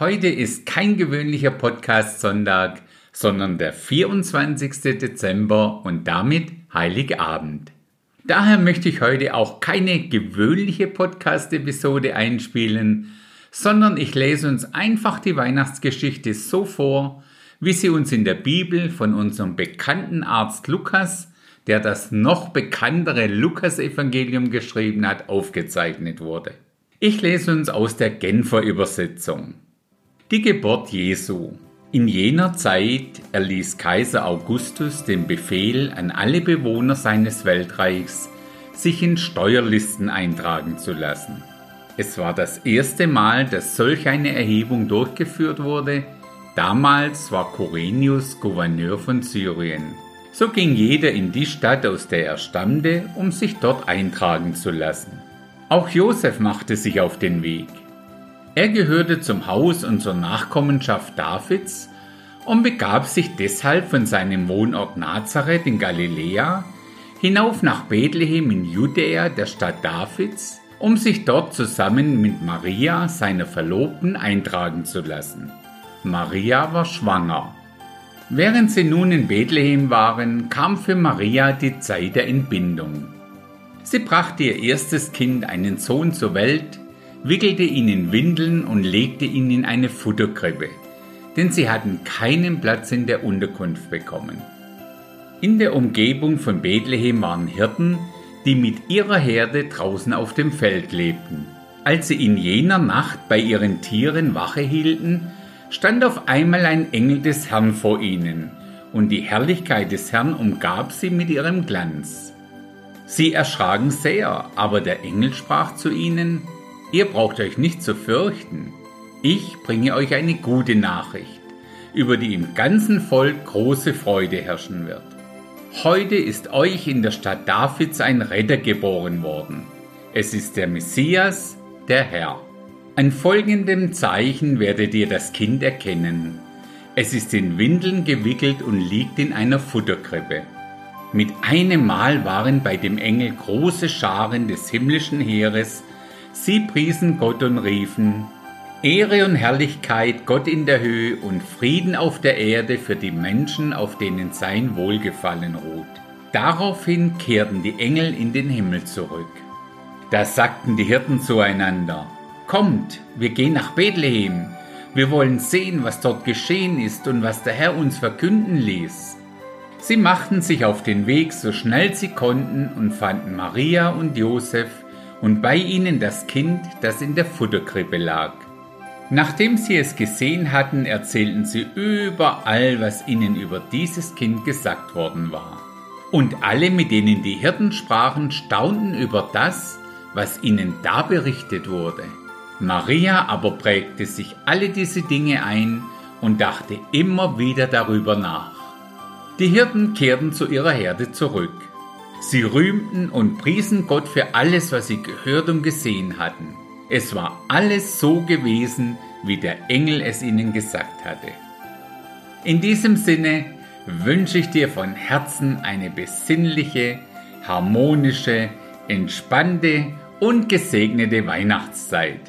Heute ist kein gewöhnlicher Podcast-Sonntag, sondern der 24. Dezember und damit Heiligabend. Daher möchte ich heute auch keine gewöhnliche Podcast-Episode einspielen, sondern ich lese uns einfach die Weihnachtsgeschichte so vor, wie sie uns in der Bibel von unserem bekannten Arzt Lukas, der das noch bekanntere Lukas-Evangelium geschrieben hat, aufgezeichnet wurde. Ich lese uns aus der Genfer Übersetzung. Die Geburt Jesu. In jener Zeit erließ Kaiser Augustus den Befehl an alle Bewohner seines Weltreichs, sich in Steuerlisten eintragen zu lassen. Es war das erste Mal, dass solch eine Erhebung durchgeführt wurde. Damals war Kyrenius Gouverneur von Syrien. So ging jeder in die Stadt, aus der er stammte, um sich dort eintragen zu lassen. Auch Josef machte sich auf den Weg. Er gehörte zum Haus und zur Nachkommenschaft Davids und begab sich deshalb von seinem Wohnort Nazareth in Galiläa hinauf nach Bethlehem in Judäa, der Stadt Davids, um sich dort zusammen mit Maria, seiner Verlobten, eintragen zu lassen. Maria war schwanger. Während sie nun in Bethlehem waren, kam für Maria die Zeit der Entbindung. Sie brachte ihr erstes Kind, einen Sohn, zur Welt, wickelte ihn in Windeln und legte ihn in eine Futterkrippe, denn sie hatten keinen Platz in der Unterkunft bekommen. In der Umgebung von Bethlehem waren Hirten, die mit ihrer Herde draußen auf dem Feld lebten. Als sie in jener Nacht bei ihren Tieren Wache hielten, stand auf einmal ein Engel des Herrn vor ihnen, und die Herrlichkeit des Herrn umgab sie mit ihrem Glanz. Sie erschraken sehr, aber der Engel sprach zu ihnen, Ihr braucht euch nicht zu fürchten. Ich bringe euch eine gute Nachricht, über die im ganzen Volk große Freude herrschen wird. Heute ist euch in der Stadt Davids ein Retter geboren worden. Es ist der Messias, der Herr. An folgendem Zeichen werdet ihr das Kind erkennen. Es ist in Windeln gewickelt und liegt in einer Futterkrippe. Mit einem Mal waren bei dem Engel große Scharen des himmlischen Heeres Sie priesen Gott und riefen, Ehre und Herrlichkeit Gott in der Höhe und Frieden auf der Erde für die Menschen, auf denen sein Wohlgefallen ruht. Daraufhin kehrten die Engel in den Himmel zurück. Da sagten die Hirten zueinander, Kommt, wir gehen nach Bethlehem, wir wollen sehen, was dort geschehen ist und was der Herr uns verkünden ließ. Sie machten sich auf den Weg so schnell sie konnten und fanden Maria und Josef, und bei ihnen das Kind, das in der Futterkrippe lag. Nachdem sie es gesehen hatten, erzählten sie überall, was ihnen über dieses Kind gesagt worden war. Und alle, mit denen die Hirten sprachen, staunten über das, was ihnen da berichtet wurde. Maria aber prägte sich alle diese Dinge ein und dachte immer wieder darüber nach. Die Hirten kehrten zu ihrer Herde zurück. Sie rühmten und priesen Gott für alles, was sie gehört und gesehen hatten. Es war alles so gewesen, wie der Engel es ihnen gesagt hatte. In diesem Sinne wünsche ich dir von Herzen eine besinnliche, harmonische, entspannte und gesegnete Weihnachtszeit.